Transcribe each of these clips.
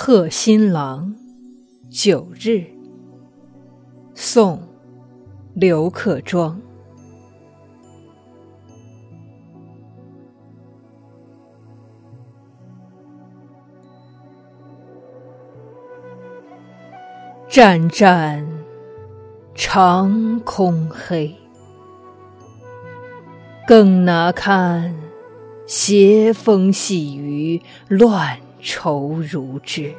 贺新郎，九日。宋·刘克庄。湛湛长空黑，更那堪斜风细雨乱。愁如织，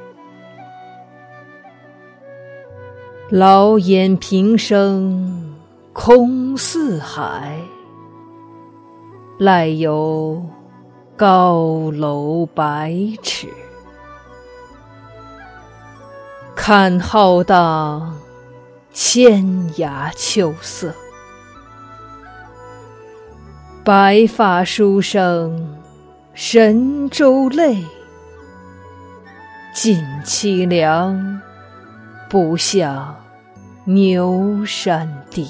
老眼平生空似海，赖有高楼百尺。看浩荡千涯秋色，白发书生神州泪。尽凄凉，不向牛山地。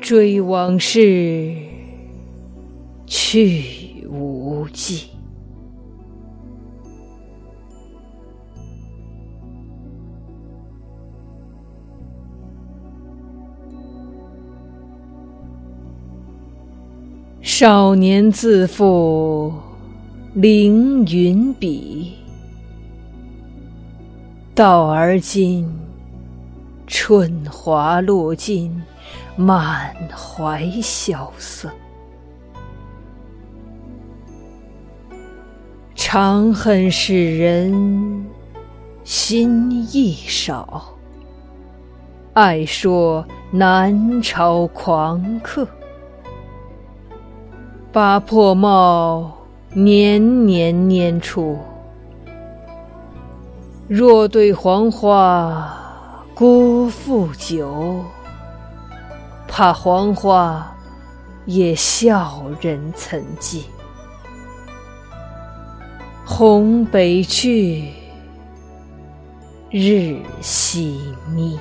追往事，去无迹。少年自负。凌云笔，到而今，春华落尽，满怀萧瑟。长恨使人心意少，爱说南朝狂客，把破帽。年年年初，若对黄花辜负久，怕黄花也笑人曾记。红北去，日西觅。